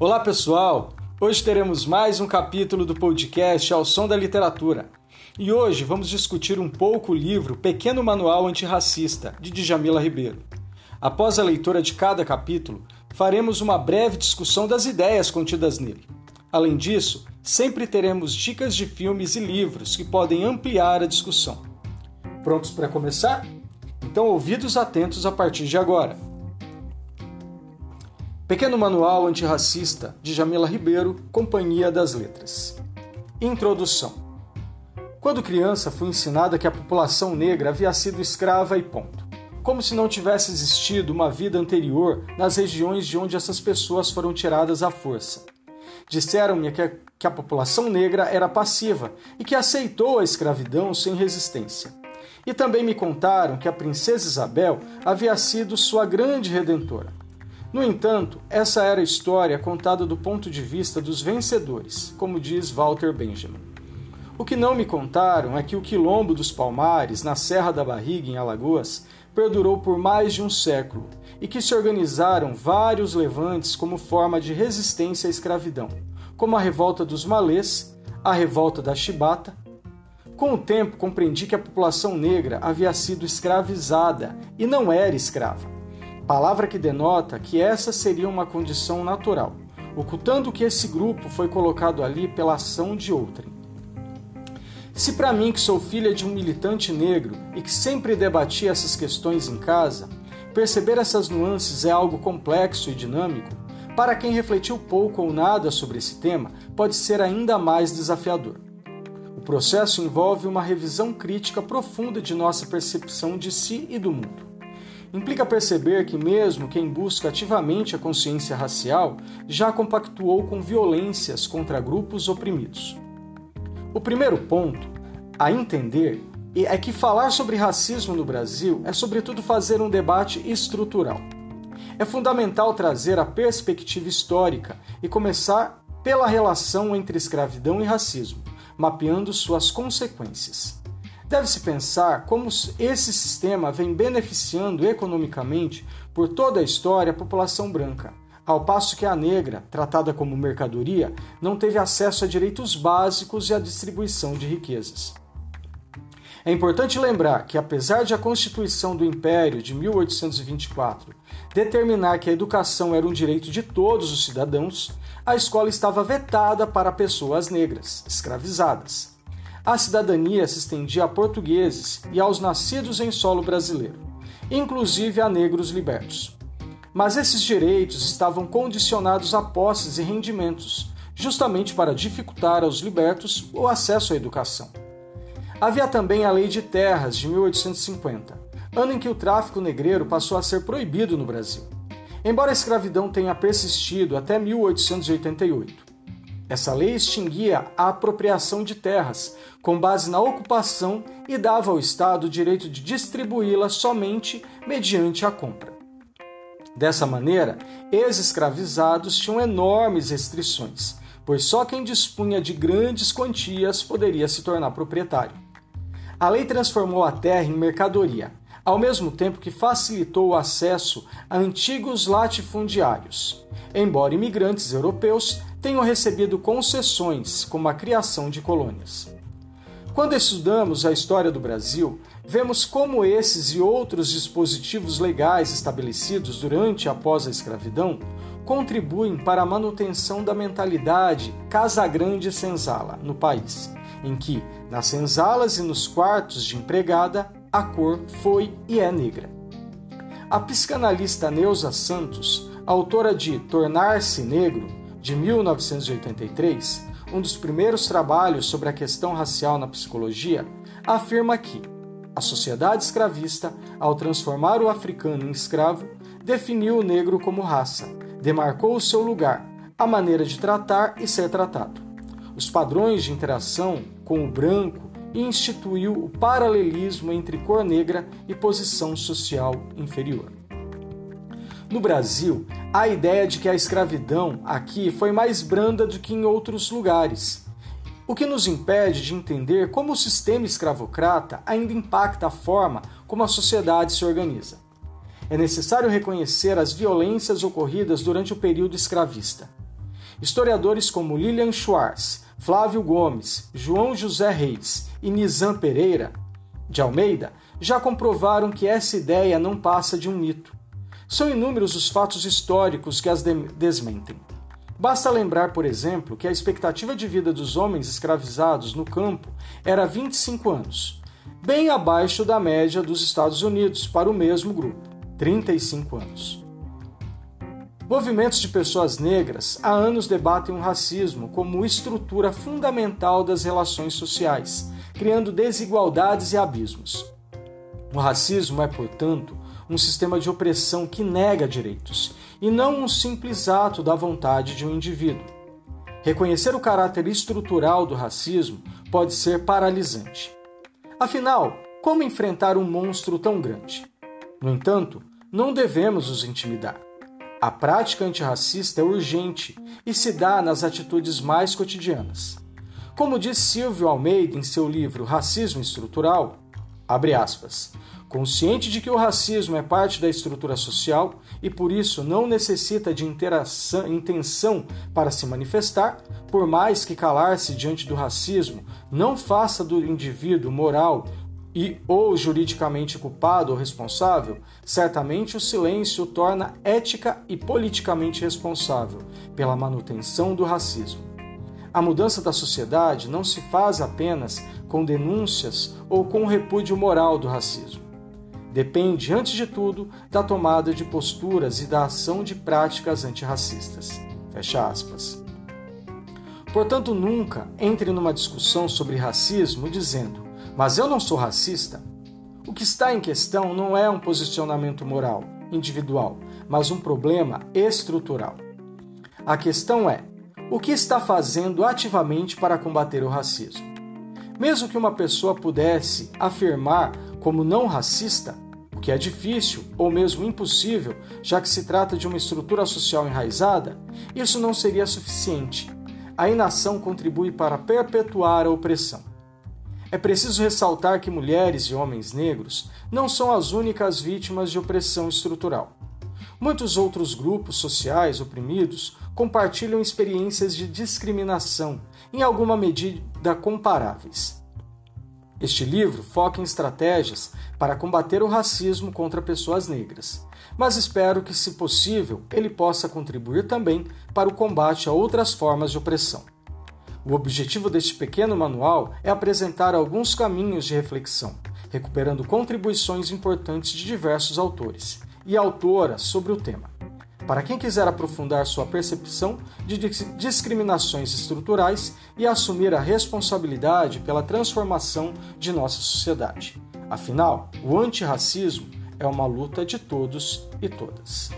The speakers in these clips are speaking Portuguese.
Olá pessoal! Hoje teremos mais um capítulo do podcast Ao Som da Literatura. E hoje vamos discutir um pouco o livro Pequeno Manual Antirracista, de Djamila Ribeiro. Após a leitura de cada capítulo, faremos uma breve discussão das ideias contidas nele. Além disso, sempre teremos dicas de filmes e livros que podem ampliar a discussão. Prontos para começar? Então, ouvidos atentos a partir de agora. Pequeno Manual Antirracista, de Jamila Ribeiro, Companhia das Letras. Introdução. Quando criança, fui ensinada que a população negra havia sido escrava e ponto. Como se não tivesse existido uma vida anterior nas regiões de onde essas pessoas foram tiradas à força. Disseram-me que, que a população negra era passiva e que aceitou a escravidão sem resistência. E também me contaram que a princesa Isabel havia sido sua grande redentora no entanto, essa era a história contada do ponto de vista dos vencedores, como diz Walter Benjamin. O que não me contaram é que o quilombo dos Palmares, na Serra da Barriga, em Alagoas, perdurou por mais de um século e que se organizaram vários levantes como forma de resistência à escravidão, como a revolta dos malês, a revolta da chibata. Com o tempo, compreendi que a população negra havia sido escravizada e não era escrava palavra que denota que essa seria uma condição natural, ocultando que esse grupo foi colocado ali pela ação de outrem. Se para mim, que sou filha de um militante negro e que sempre debatia essas questões em casa, perceber essas nuances é algo complexo e dinâmico, para quem refletiu pouco ou nada sobre esse tema, pode ser ainda mais desafiador. O processo envolve uma revisão crítica profunda de nossa percepção de si e do mundo implica perceber que, mesmo quem busca ativamente a consciência racial, já compactuou com violências contra grupos oprimidos. O primeiro ponto a entender é que falar sobre racismo no Brasil é, sobretudo, fazer um debate estrutural. É fundamental trazer a perspectiva histórica e começar pela relação entre escravidão e racismo, mapeando suas consequências. Deve-se pensar como esse sistema vem beneficiando economicamente por toda a história a população branca, ao passo que a negra, tratada como mercadoria, não teve acesso a direitos básicos e à distribuição de riquezas. É importante lembrar que, apesar de a Constituição do Império de 1824 determinar que a educação era um direito de todos os cidadãos, a escola estava vetada para pessoas negras, escravizadas. A cidadania se estendia a portugueses e aos nascidos em solo brasileiro, inclusive a negros libertos. Mas esses direitos estavam condicionados a posses e rendimentos, justamente para dificultar aos libertos o acesso à educação. Havia também a Lei de Terras de 1850, ano em que o tráfico negreiro passou a ser proibido no Brasil. Embora a escravidão tenha persistido até 1888, essa lei extinguia a apropriação de terras, com base na ocupação, e dava ao Estado o direito de distribuí-la somente mediante a compra. Dessa maneira, ex-escravizados tinham enormes restrições, pois só quem dispunha de grandes quantias poderia se tornar proprietário. A lei transformou a terra em mercadoria, ao mesmo tempo que facilitou o acesso a antigos latifundiários, embora imigrantes europeus tenham recebido concessões, como a criação de colônias. Quando estudamos a história do Brasil, vemos como esses e outros dispositivos legais estabelecidos durante e após a escravidão contribuem para a manutenção da mentalidade Casa Grande Senzala no país, em que, nas senzalas e nos quartos de empregada, a cor foi e é negra. A psicanalista Neuza Santos, autora de Tornar-se Negro, de 1983, um dos primeiros trabalhos sobre a questão racial na psicologia, afirma que a sociedade escravista, ao transformar o africano em escravo, definiu o negro como raça, demarcou o seu lugar, a maneira de tratar e ser tratado. Os padrões de interação com o branco e instituiu o paralelismo entre cor negra e posição social inferior. No Brasil, a ideia de que a escravidão aqui foi mais branda do que em outros lugares, o que nos impede de entender como o sistema escravocrata ainda impacta a forma como a sociedade se organiza. É necessário reconhecer as violências ocorridas durante o período escravista. Historiadores como Lilian Schwartz, Flávio Gomes, João José Reis e Nizam Pereira de Almeida já comprovaram que essa ideia não passa de um mito. São inúmeros os fatos históricos que as desmentem. Basta lembrar, por exemplo, que a expectativa de vida dos homens escravizados no campo era 25 anos, bem abaixo da média dos Estados Unidos para o mesmo grupo, 35 anos. Movimentos de pessoas negras há anos debatem o racismo como estrutura fundamental das relações sociais, criando desigualdades e abismos. O racismo é, portanto, um sistema de opressão que nega direitos e não um simples ato da vontade de um indivíduo. Reconhecer o caráter estrutural do racismo pode ser paralisante. Afinal, como enfrentar um monstro tão grande? No entanto, não devemos os intimidar. A prática antirracista é urgente e se dá nas atitudes mais cotidianas. Como diz Silvio Almeida em seu livro Racismo Estrutural, abre aspas, consciente de que o racismo é parte da estrutura social e por isso não necessita de intenção para se manifestar, por mais que calar-se diante do racismo não faça do indivíduo moral e ou juridicamente culpado ou responsável, certamente o silêncio o torna ética e politicamente responsável pela manutenção do racismo. A mudança da sociedade não se faz apenas com denúncias ou com o repúdio moral do racismo. Depende, antes de tudo, da tomada de posturas e da ação de práticas antirracistas. Fecha aspas. Portanto, nunca entre numa discussão sobre racismo dizendo mas eu não sou racista. O que está em questão não é um posicionamento moral, individual, mas um problema estrutural. A questão é: o que está fazendo ativamente para combater o racismo? Mesmo que uma pessoa pudesse afirmar como não racista, o que é difícil ou mesmo impossível, já que se trata de uma estrutura social enraizada, isso não seria suficiente. A inação contribui para perpetuar a opressão. É preciso ressaltar que mulheres e homens negros não são as únicas vítimas de opressão estrutural. Muitos outros grupos sociais oprimidos compartilham experiências de discriminação, em alguma medida comparáveis. Este livro foca em estratégias para combater o racismo contra pessoas negras, mas espero que, se possível, ele possa contribuir também para o combate a outras formas de opressão. O objetivo deste pequeno manual é apresentar alguns caminhos de reflexão, recuperando contribuições importantes de diversos autores e autoras sobre o tema. Para quem quiser aprofundar sua percepção de discriminações estruturais e assumir a responsabilidade pela transformação de nossa sociedade. Afinal, o antirracismo é uma luta de todos e todas.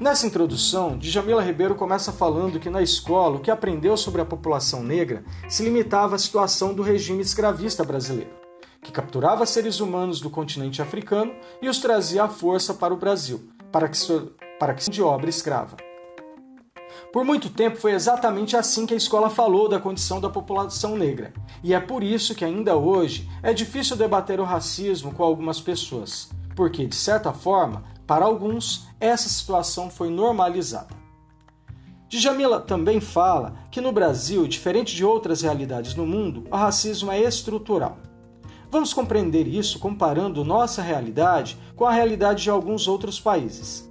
Nessa introdução, Djamila Ribeiro começa falando que na escola o que aprendeu sobre a população negra se limitava à situação do regime escravista brasileiro, que capturava seres humanos do continente africano e os trazia à força para o Brasil, para que, para que de obra escrava. Por muito tempo foi exatamente assim que a escola falou da condição da população negra, e é por isso que ainda hoje é difícil debater o racismo com algumas pessoas, porque, de certa forma, para alguns, essa situação foi normalizada. Djamila também fala que no Brasil, diferente de outras realidades no mundo, o racismo é estrutural. Vamos compreender isso comparando nossa realidade com a realidade de alguns outros países.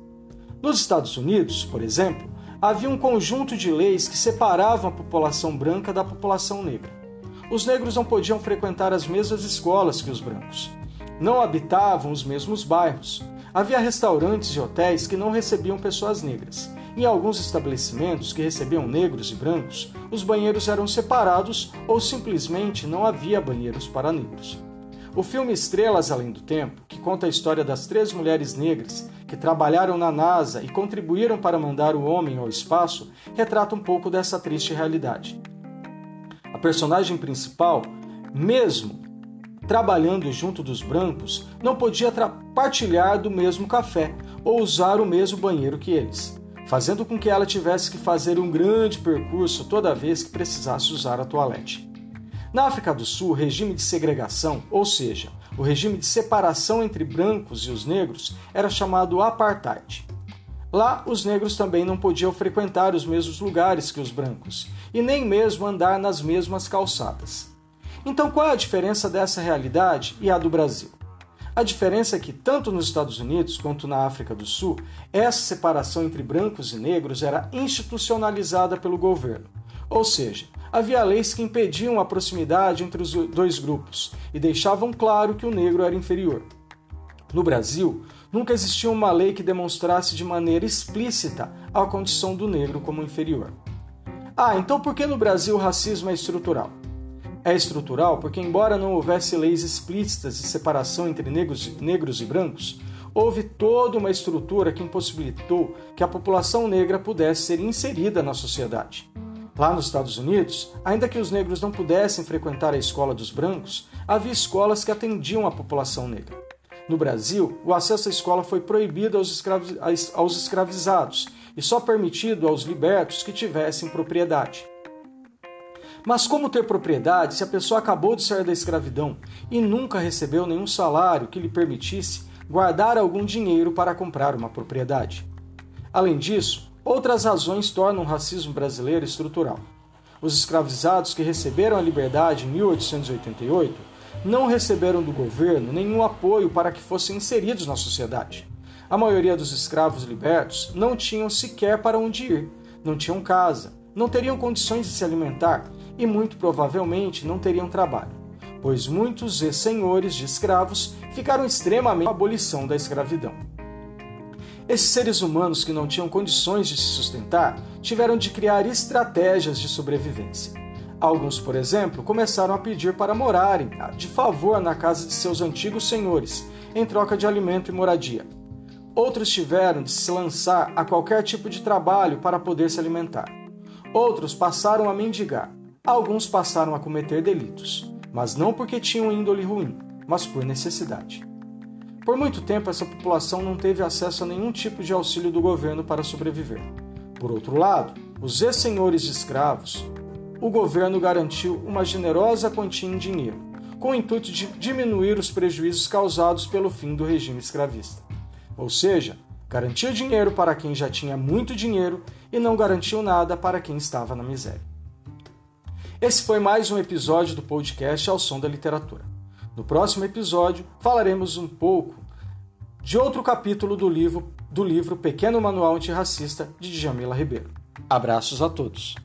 Nos Estados Unidos, por exemplo, havia um conjunto de leis que separavam a população branca da população negra. Os negros não podiam frequentar as mesmas escolas que os brancos. Não habitavam os mesmos bairros. Havia restaurantes e hotéis que não recebiam pessoas negras. Em alguns estabelecimentos que recebiam negros e brancos, os banheiros eram separados ou simplesmente não havia banheiros para negros. O filme Estrelas Além do Tempo, que conta a história das três mulheres negras que trabalharam na NASA e contribuíram para mandar o homem ao espaço, retrata um pouco dessa triste realidade. A personagem principal, mesmo trabalhando junto dos brancos, não podia partilhar do mesmo café ou usar o mesmo banheiro que eles, fazendo com que ela tivesse que fazer um grande percurso toda vez que precisasse usar a toalete. Na África do Sul, o regime de segregação, ou seja, o regime de separação entre brancos e os negros, era chamado apartheid. Lá, os negros também não podiam frequentar os mesmos lugares que os brancos e nem mesmo andar nas mesmas calçadas. Então, qual é a diferença dessa realidade e a do Brasil? A diferença é que, tanto nos Estados Unidos quanto na África do Sul, essa separação entre brancos e negros era institucionalizada pelo governo. Ou seja, havia leis que impediam a proximidade entre os dois grupos e deixavam claro que o negro era inferior. No Brasil, nunca existiu uma lei que demonstrasse de maneira explícita a condição do negro como inferior. Ah, então por que no Brasil o racismo é estrutural? é estrutural porque, embora não houvesse leis explícitas de separação entre negros, negros e brancos, houve toda uma estrutura que impossibilitou que a população negra pudesse ser inserida na sociedade. Lá nos Estados Unidos, ainda que os negros não pudessem frequentar a escola dos brancos, havia escolas que atendiam a população negra. No Brasil, o acesso à escola foi proibido aos, escravi aos escravizados e só permitido aos libertos que tivessem propriedade. Mas como ter propriedade se a pessoa acabou de sair da escravidão e nunca recebeu nenhum salário que lhe permitisse guardar algum dinheiro para comprar uma propriedade? Além disso, outras razões tornam o racismo brasileiro estrutural. Os escravizados que receberam a liberdade em 1888 não receberam do governo nenhum apoio para que fossem inseridos na sociedade. A maioria dos escravos libertos não tinham sequer para onde ir, não tinham casa, não teriam condições de se alimentar e muito provavelmente não teriam trabalho, pois muitos senhores de escravos ficaram extremamente a abolição da escravidão. Esses seres humanos que não tinham condições de se sustentar tiveram de criar estratégias de sobrevivência. Alguns, por exemplo, começaram a pedir para morarem de favor na casa de seus antigos senhores, em troca de alimento e moradia. Outros tiveram de se lançar a qualquer tipo de trabalho para poder se alimentar. Outros passaram a mendigar. Alguns passaram a cometer delitos, mas não porque tinham índole ruim, mas por necessidade. Por muito tempo, essa população não teve acesso a nenhum tipo de auxílio do governo para sobreviver. Por outro lado, os ex-senhores de escravos, o governo garantiu uma generosa quantia em dinheiro, com o intuito de diminuir os prejuízos causados pelo fim do regime escravista. Ou seja, garantiu dinheiro para quem já tinha muito dinheiro e não garantiu nada para quem estava na miséria. Esse foi mais um episódio do podcast Ao Som da Literatura. No próximo episódio, falaremos um pouco de outro capítulo do livro, do livro Pequeno Manual Antirracista de Djamila Ribeiro. Abraços a todos!